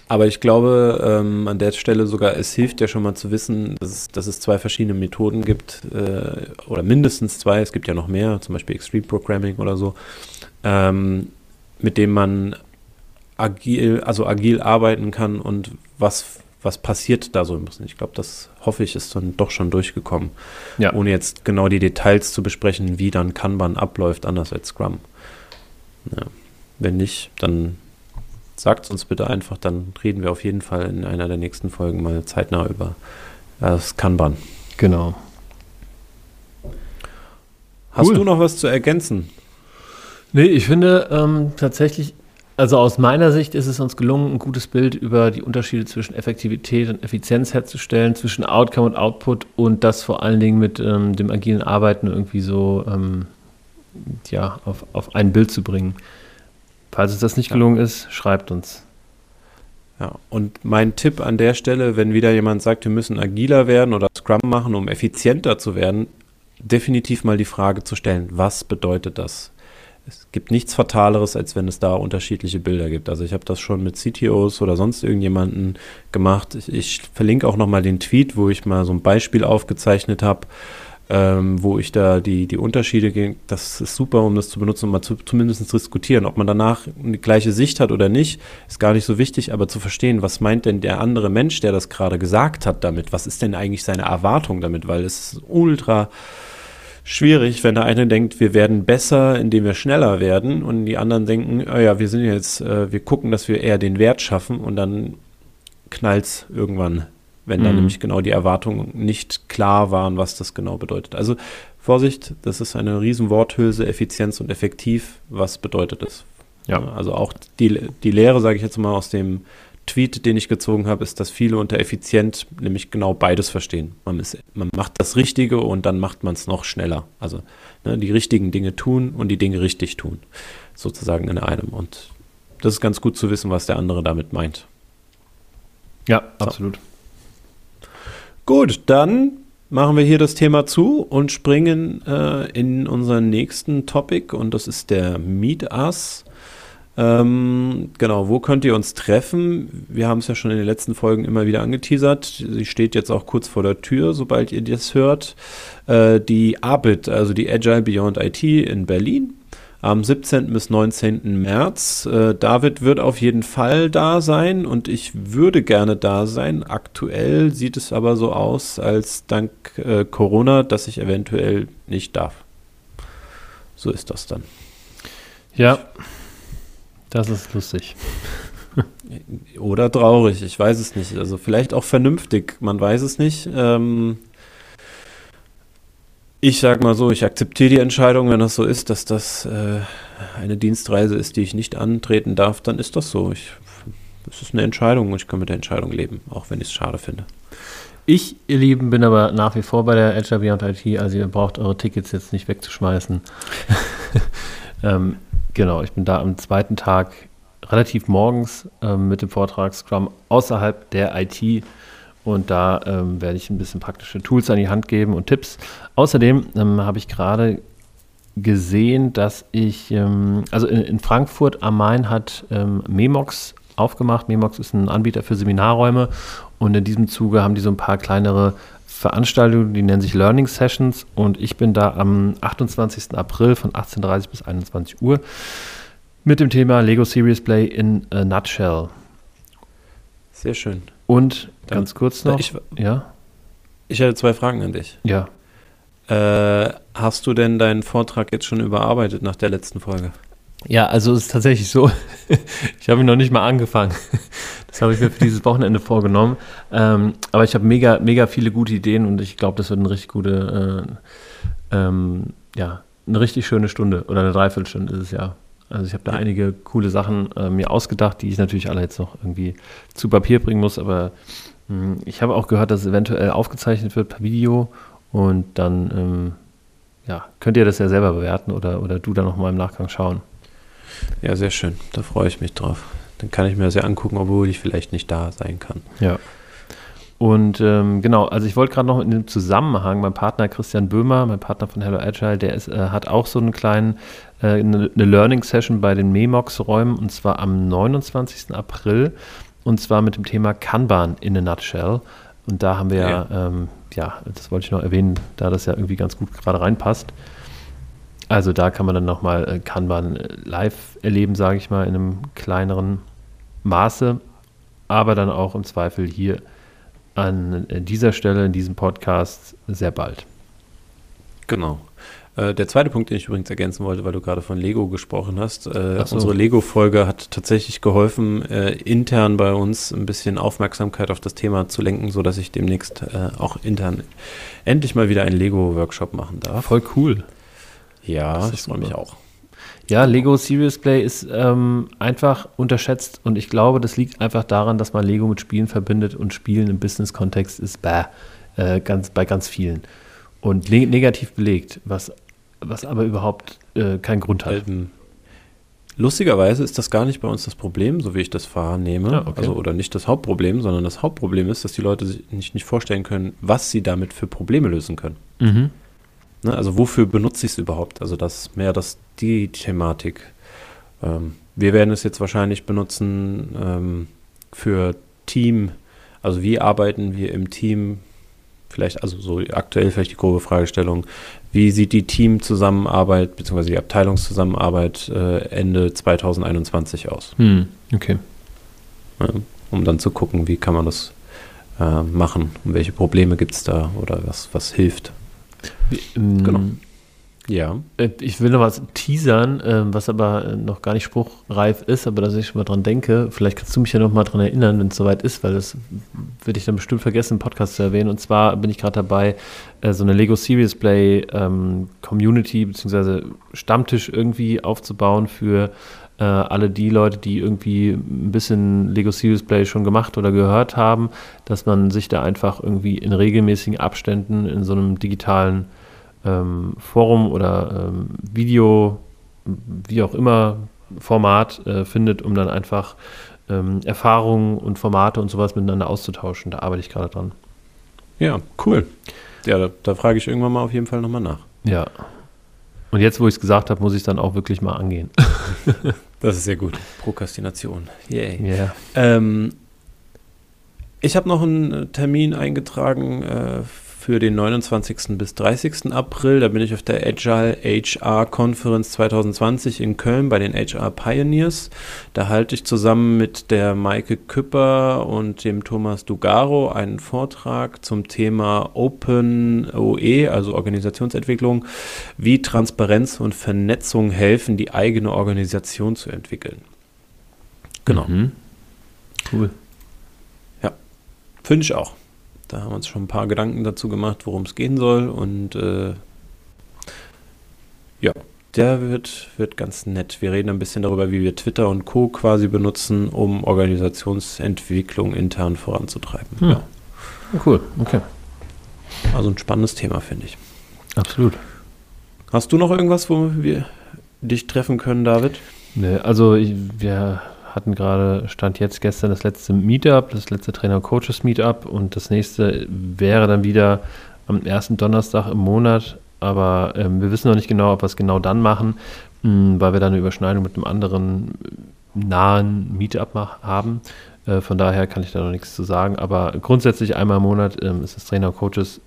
Aber ich glaube, ähm, an der Stelle sogar, es hilft ja schon mal zu wissen, dass es, dass es zwei verschiedene Methoden gibt, äh, oder mindestens zwei, es gibt ja noch mehr, zum Beispiel Extreme Programming oder so, ähm, mit dem man agil, also agil arbeiten kann und was was passiert da so ein bisschen. Ich glaube, das hoffe ich, ist dann doch schon durchgekommen. Ja. Ohne jetzt genau die Details zu besprechen, wie dann Kanban abläuft, anders als Scrum. Ja. Wenn nicht, dann sagt es uns bitte einfach, dann reden wir auf jeden Fall in einer der nächsten Folgen mal zeitnah über das Kanban. Genau. Hast cool. du noch was zu ergänzen? Nee, ich finde ähm, tatsächlich also aus meiner Sicht ist es uns gelungen, ein gutes Bild über die Unterschiede zwischen Effektivität und Effizienz herzustellen, zwischen Outcome und Output und das vor allen Dingen mit ähm, dem agilen Arbeiten irgendwie so ähm, ja, auf, auf ein Bild zu bringen. Falls es das nicht ja. gelungen ist, schreibt uns. Ja, und mein Tipp an der Stelle, wenn wieder jemand sagt, wir müssen agiler werden oder Scrum machen, um effizienter zu werden, definitiv mal die Frage zu stellen, was bedeutet das? Es gibt nichts Fataleres, als wenn es da unterschiedliche Bilder gibt. Also ich habe das schon mit CTOs oder sonst irgendjemanden gemacht. Ich, ich verlinke auch nochmal den Tweet, wo ich mal so ein Beispiel aufgezeichnet habe, ähm, wo ich da die, die Unterschiede ging. Das ist super, um das zu benutzen und mal zu, zumindest zu diskutieren. Ob man danach die gleiche Sicht hat oder nicht, ist gar nicht so wichtig, aber zu verstehen, was meint denn der andere Mensch, der das gerade gesagt hat damit? Was ist denn eigentlich seine Erwartung damit? Weil es ist ultra schwierig, wenn der eine denkt, wir werden besser, indem wir schneller werden und die anderen denken, oh ja, wir sind jetzt, äh, wir gucken, dass wir eher den Wert schaffen und dann knallt es irgendwann, wenn mhm. dann nämlich genau die Erwartungen nicht klar waren, was das genau bedeutet. Also Vorsicht, das ist eine riesen Worthülse, Effizienz und effektiv. Was bedeutet das? Ja. Also auch die, die Lehre, sage ich jetzt mal, aus dem Tweet, den ich gezogen habe, ist, dass viele unter effizient nämlich genau beides verstehen. Man, ist, man macht das Richtige und dann macht man es noch schneller. Also ne, die richtigen Dinge tun und die Dinge richtig tun. Sozusagen in einem. Und das ist ganz gut zu wissen, was der andere damit meint. Ja, absolut. So. Gut, dann machen wir hier das Thema zu und springen äh, in unseren nächsten Topic und das ist der Meet Us. Ähm, genau, wo könnt ihr uns treffen? Wir haben es ja schon in den letzten Folgen immer wieder angeteasert. Sie steht jetzt auch kurz vor der Tür, sobald ihr das hört. Äh, die ABIT, also die Agile Beyond IT in Berlin, am 17. bis 19. März. Äh, David wird auf jeden Fall da sein und ich würde gerne da sein. Aktuell sieht es aber so aus, als dank äh, Corona, dass ich eventuell nicht darf. So ist das dann. Ja. Das ist lustig. Oder traurig, ich weiß es nicht. Also vielleicht auch vernünftig, man weiß es nicht. Ähm ich sag mal so, ich akzeptiere die Entscheidung, wenn das so ist, dass das äh, eine Dienstreise ist, die ich nicht antreten darf, dann ist das so. Ich, es ist eine Entscheidung und ich kann mit der Entscheidung leben, auch wenn ich es schade finde. Ich, ihr Lieben, bin aber nach wie vor bei der Edge Beyond IT, also ihr braucht eure Tickets jetzt nicht wegzuschmeißen. ähm, Genau, ich bin da am zweiten Tag relativ morgens ähm, mit dem Vortrag Scrum außerhalb der IT Und da ähm, werde ich ein bisschen praktische Tools an die Hand geben und Tipps. Außerdem ähm, habe ich gerade gesehen, dass ich, ähm, also in, in, Frankfurt am Main hat ähm, Memox aufgemacht. Memox ist ein Anbieter für Seminarräume und in diesem Zuge haben die so ein paar kleinere Veranstaltungen, die nennen sich Learning Sessions und ich bin da am 28. April von 18.30 bis 21 Uhr mit dem Thema Lego Series Play in a Nutshell. Sehr schön. Und Dann, ganz kurz noch, ich, ja? Ich hätte zwei Fragen an dich. Ja. Äh, hast du denn deinen Vortrag jetzt schon überarbeitet nach der letzten Folge? Ja, also es ist tatsächlich so, ich habe ihn noch nicht mal angefangen. Das habe ich mir für dieses Wochenende vorgenommen. Ähm, aber ich habe mega, mega viele gute Ideen und ich glaube, das wird eine richtig gute, äh, ähm, ja, eine richtig schöne Stunde oder eine Dreiviertelstunde ist es ja. Also ich habe da ja. einige coole Sachen äh, mir ausgedacht, die ich natürlich alle jetzt noch irgendwie zu Papier bringen muss. Aber mh, hm, ich habe auch gehört, dass es eventuell aufgezeichnet wird per Video und dann ähm, ja, könnt ihr das ja selber bewerten oder, oder du da nochmal im Nachgang schauen. Ja, sehr schön. Da freue ich mich drauf. Dann kann ich mir das ja angucken, obwohl ich vielleicht nicht da sein kann. Ja. Und ähm, genau, also ich wollte gerade noch in dem Zusammenhang, mein Partner Christian Böhmer, mein Partner von Hello Agile, der ist, äh, hat auch so einen kleinen, äh, eine, eine Learning Session bei den Memox-Räumen und zwar am 29. April und zwar mit dem Thema Kanban in a Nutshell. Und da haben wir ja, ja, ähm, ja das wollte ich noch erwähnen, da das ja irgendwie ganz gut gerade reinpasst. Also da kann man dann nochmal äh, Kanban äh, live erleben, sage ich mal, in einem kleineren Maße, aber dann auch im Zweifel hier an äh, dieser Stelle in diesem Podcast sehr bald. Genau. der zweite Punkt, den ich übrigens ergänzen wollte, weil du gerade von Lego gesprochen hast. Äh, so. Unsere Lego-Folge hat tatsächlich geholfen, äh, intern bei uns ein bisschen Aufmerksamkeit auf das Thema zu lenken, sodass ich demnächst äh, auch intern endlich mal wieder einen Lego-Workshop machen darf. Voll cool. Ja, ich freue mich auch. Ja, Lego Serious Play ist ähm, einfach unterschätzt und ich glaube, das liegt einfach daran, dass man Lego mit Spielen verbindet und Spielen im Business-Kontext ist bäh, äh, ganz, bei ganz vielen. Und ne negativ belegt, was, was aber überhaupt äh, keinen Grund hat. Ähm, lustigerweise ist das gar nicht bei uns das Problem, so wie ich das wahrnehme. Ja, okay. Also, oder nicht das Hauptproblem, sondern das Hauptproblem ist, dass die Leute sich nicht, nicht vorstellen können, was sie damit für Probleme lösen können. Mhm. Ne, also wofür benutze ich es überhaupt? Also das mehr das die Thematik. Ähm, wir werden es jetzt wahrscheinlich benutzen ähm, für Team. Also wie arbeiten wir im Team? Vielleicht, also so aktuell vielleicht die grobe Fragestellung, wie sieht die Teamzusammenarbeit bzw. die Abteilungszusammenarbeit äh, Ende 2021 aus? Hm, okay. Ja, um dann zu gucken, wie kann man das äh, machen und welche Probleme gibt es da oder was, was hilft. Ähm, genau. Ja. Äh, ich will noch was teasern, ähm, was aber äh, noch gar nicht spruchreif ist, aber dass ich schon mal dran denke. Vielleicht kannst du mich ja noch mal dran erinnern, wenn es soweit ist, weil das würde ich dann bestimmt vergessen, im Podcast zu erwähnen. Und zwar bin ich gerade dabei, äh, so eine Lego Serious Play ähm, Community bzw. Stammtisch irgendwie aufzubauen für äh, alle die Leute, die irgendwie ein bisschen Lego Serious Play schon gemacht oder gehört haben, dass man sich da einfach irgendwie in regelmäßigen Abständen in so einem digitalen ähm, Forum oder ähm, Video, wie auch immer, Format äh, findet, um dann einfach ähm, Erfahrungen und Formate und sowas miteinander auszutauschen. Da arbeite ich gerade dran. Ja, cool. Ja, da, da frage ich irgendwann mal auf jeden Fall nochmal nach. Ja. Und jetzt, wo ich es gesagt habe, muss ich es dann auch wirklich mal angehen. das ist sehr gut. Prokrastination. Yay. Yeah. Ähm, ich habe noch einen Termin eingetragen äh, für den 29. bis 30. April. Da bin ich auf der Agile HR Conference 2020 in Köln bei den HR Pioneers. Da halte ich zusammen mit der Maike Küpper und dem Thomas Dugaro einen Vortrag zum Thema Open OE, also Organisationsentwicklung, wie Transparenz und Vernetzung helfen, die eigene Organisation zu entwickeln. Genau. Mhm. Cool. Ja, finde ich auch. Da haben wir uns schon ein paar Gedanken dazu gemacht, worum es gehen soll. Und äh, ja, der wird, wird ganz nett. Wir reden ein bisschen darüber, wie wir Twitter und Co. quasi benutzen, um Organisationsentwicklung intern voranzutreiben. Hm. Ja. Cool, okay. Also ein spannendes Thema, finde ich. Absolut. Hast du noch irgendwas, wo wir dich treffen können, David? Nee, also ich, wir hatten gerade, stand jetzt gestern das letzte Meetup, das letzte Trainer-Coaches-Meetup und das nächste wäre dann wieder am ersten Donnerstag im Monat. Aber ähm, wir wissen noch nicht genau, ob wir es genau dann machen, mh, hm, weil wir da eine Überschneidung mit einem anderen nahen Meetup haben. Äh, von daher kann ich da noch nichts zu sagen. Aber grundsätzlich einmal im Monat ähm, ist das Trainer-Coaches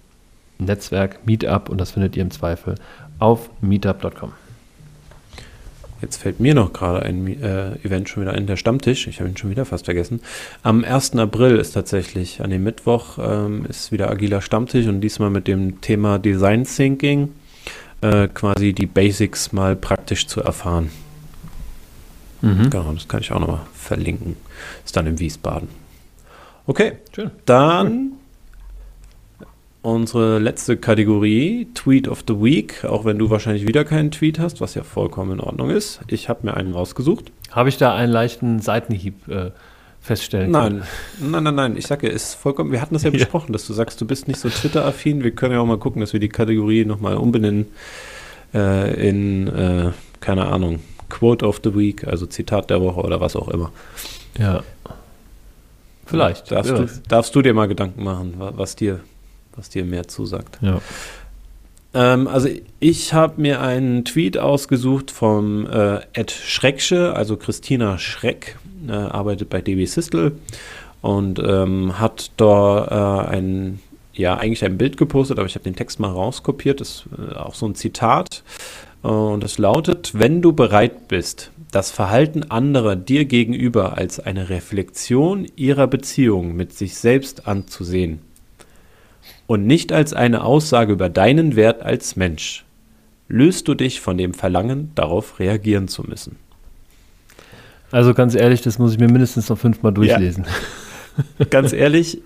Netzwerk Meetup und das findet ihr im Zweifel auf meetup.com. Jetzt fällt mir noch gerade ein äh, Event schon wieder ein, der Stammtisch. Ich habe ihn schon wieder fast vergessen. Am 1. April ist tatsächlich, an dem Mittwoch, ähm, ist wieder agiler Stammtisch und diesmal mit dem Thema Design Thinking, äh, quasi die Basics mal praktisch zu erfahren. Mhm. Genau, das kann ich auch nochmal verlinken. Ist dann in Wiesbaden. Okay, schön. Dann unsere letzte Kategorie, Tweet of the Week, auch wenn du wahrscheinlich wieder keinen Tweet hast, was ja vollkommen in Ordnung ist. Ich habe mir einen rausgesucht. Habe ich da einen leichten Seitenhieb äh, feststellen nein. können? Nein, nein, nein, Ich sage, ist vollkommen, wir hatten das ja, ja. besprochen, dass du sagst, du bist nicht so Twitter-affin. Wir können ja auch mal gucken, dass wir die Kategorie nochmal umbenennen äh, in, äh, keine Ahnung, Quote of the Week, also Zitat der Woche oder was auch immer. Ja. Vielleicht. Darfst, ja. du, darfst du dir mal Gedanken machen, was dir was dir mehr zusagt. Ja. Ähm, also ich habe mir einen Tweet ausgesucht vom äh, Ed Schrecksche, also Christina Schreck, äh, arbeitet bei DB Sistel und ähm, hat da äh, ein, ja, eigentlich ein Bild gepostet, aber ich habe den Text mal rauskopiert, das ist äh, auch so ein Zitat. Äh, und es lautet, wenn du bereit bist, das Verhalten anderer dir gegenüber als eine Reflexion ihrer Beziehung mit sich selbst anzusehen, und nicht als eine Aussage über deinen Wert als Mensch, löst du dich von dem Verlangen, darauf reagieren zu müssen. Also ganz ehrlich, das muss ich mir mindestens noch fünfmal durchlesen. Ja. ganz ehrlich,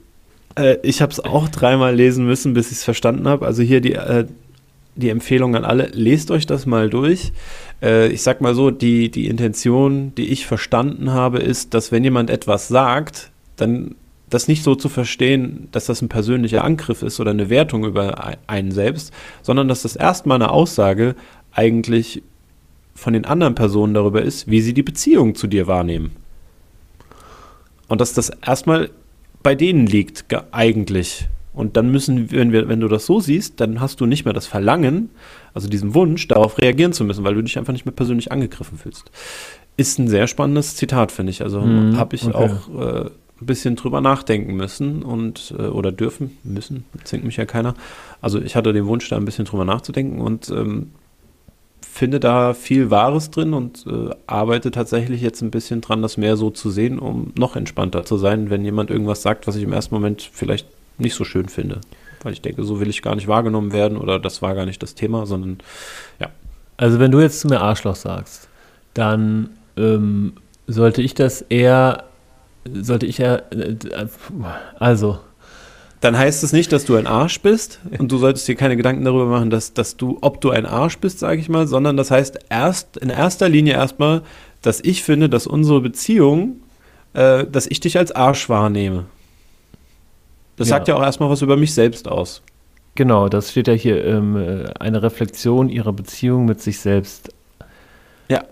äh, ich habe es auch dreimal lesen müssen, bis ich es verstanden habe. Also hier die, äh, die Empfehlung an alle, lest euch das mal durch. Äh, ich sag mal so, die, die Intention, die ich verstanden habe, ist, dass wenn jemand etwas sagt, dann das nicht so zu verstehen, dass das ein persönlicher Angriff ist oder eine Wertung über einen selbst, sondern dass das erstmal eine Aussage eigentlich von den anderen Personen darüber ist, wie sie die Beziehung zu dir wahrnehmen. Und dass das erstmal bei denen liegt, eigentlich. Und dann müssen, wenn, wir, wenn du das so siehst, dann hast du nicht mehr das Verlangen, also diesen Wunsch, darauf reagieren zu müssen, weil du dich einfach nicht mehr persönlich angegriffen fühlst. Ist ein sehr spannendes Zitat, finde ich. Also hm, habe ich okay. auch äh, ein bisschen drüber nachdenken müssen und äh, oder dürfen, müssen, zwingt mich ja keiner. Also ich hatte den Wunsch, da ein bisschen drüber nachzudenken und ähm, finde da viel Wahres drin und äh, arbeite tatsächlich jetzt ein bisschen dran, das mehr so zu sehen, um noch entspannter zu sein, wenn jemand irgendwas sagt, was ich im ersten Moment vielleicht nicht so schön finde. Weil ich denke, so will ich gar nicht wahrgenommen werden oder das war gar nicht das Thema, sondern ja. Also wenn du jetzt zu mir Arschloch sagst, dann ähm, sollte ich das eher sollte ich ja, äh, also. Dann heißt es nicht, dass du ein Arsch bist und du solltest dir keine Gedanken darüber machen, dass, dass du, ob du ein Arsch bist, sage ich mal, sondern das heißt erst in erster Linie erstmal, dass ich finde, dass unsere Beziehung, äh, dass ich dich als Arsch wahrnehme. Das ja. sagt ja auch erstmal was über mich selbst aus. Genau, das steht ja hier, ähm, äh, eine Reflexion ihrer Beziehung mit sich selbst. Ja.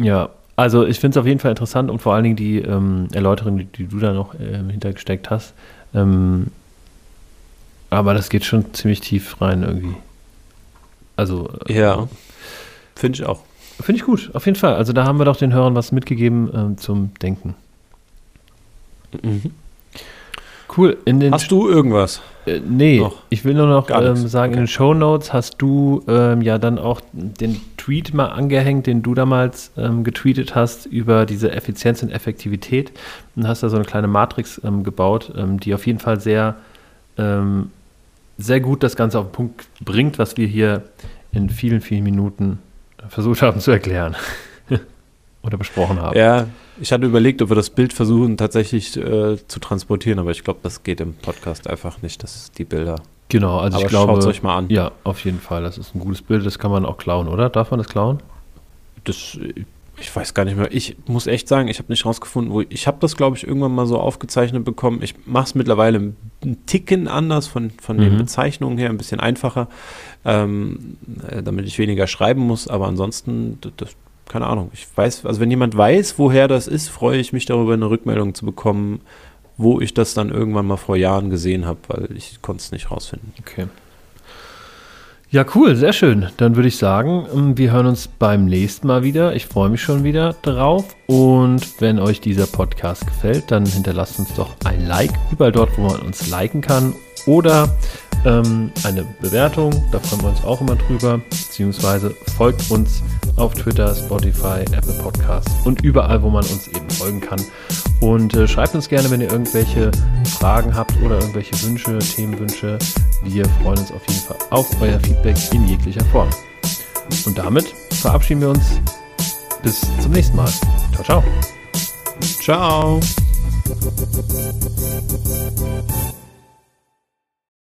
Ja, also ich finde es auf jeden Fall interessant und vor allen Dingen die ähm, Erläuterung, die, die, du da noch äh, hintergesteckt hast. Ähm, aber das geht schon ziemlich tief rein irgendwie. Also. Äh, ja. Finde ich auch. Finde ich gut, auf jeden Fall. Also da haben wir doch den Hörern was mitgegeben äh, zum Denken. Mhm. Cool. Hast du irgendwas? Äh, nee, noch. ich will nur noch ähm, sagen, okay. in den Show Notes hast du ähm, ja dann auch den Tweet mal angehängt, den du damals ähm, getweetet hast über diese Effizienz und Effektivität und hast da so eine kleine Matrix ähm, gebaut, ähm, die auf jeden Fall sehr, ähm, sehr gut das Ganze auf den Punkt bringt, was wir hier in vielen, vielen Minuten versucht haben zu erklären oder besprochen haben. Ja, ich hatte überlegt, ob wir das Bild versuchen tatsächlich äh, zu transportieren, aber ich glaube, das geht im Podcast einfach nicht, dass die Bilder. Genau, also aber ich glaube. Schaut es euch mal an. Ja, auf jeden Fall. Das ist ein gutes Bild, das kann man auch klauen, oder? Darf man das klauen? Das, ich weiß gar nicht mehr. Ich muss echt sagen, ich habe nicht rausgefunden, wo ich, ich habe das, glaube ich, irgendwann mal so aufgezeichnet bekommen. Ich mache es mittlerweile ein Ticken anders von, von mhm. den Bezeichnungen her, ein bisschen einfacher, ähm, äh, damit ich weniger schreiben muss. Aber ansonsten, das, keine Ahnung. Ich weiß, also wenn jemand weiß, woher das ist, freue ich mich darüber, eine Rückmeldung zu bekommen, wo ich das dann irgendwann mal vor Jahren gesehen habe, weil ich konnte es nicht rausfinden. Okay. Ja, cool, sehr schön. Dann würde ich sagen, ähm, wir hören uns beim nächsten Mal wieder. Ich freue mich schon wieder drauf. Und wenn euch dieser Podcast gefällt, dann hinterlasst uns doch ein Like überall dort, wo man uns liken kann. Oder ähm, eine Bewertung, da freuen wir uns auch immer drüber, beziehungsweise folgt uns auf Twitter, Spotify, Apple Podcasts und überall, wo man uns eben folgen kann. Und äh, schreibt uns gerne, wenn ihr irgendwelche Fragen habt oder irgendwelche Wünsche, Themenwünsche. Wir freuen uns auf jeden Fall auf euer Feedback in jeglicher Form. Und damit verabschieden wir uns bis zum nächsten Mal. Ciao, ciao. Ciao.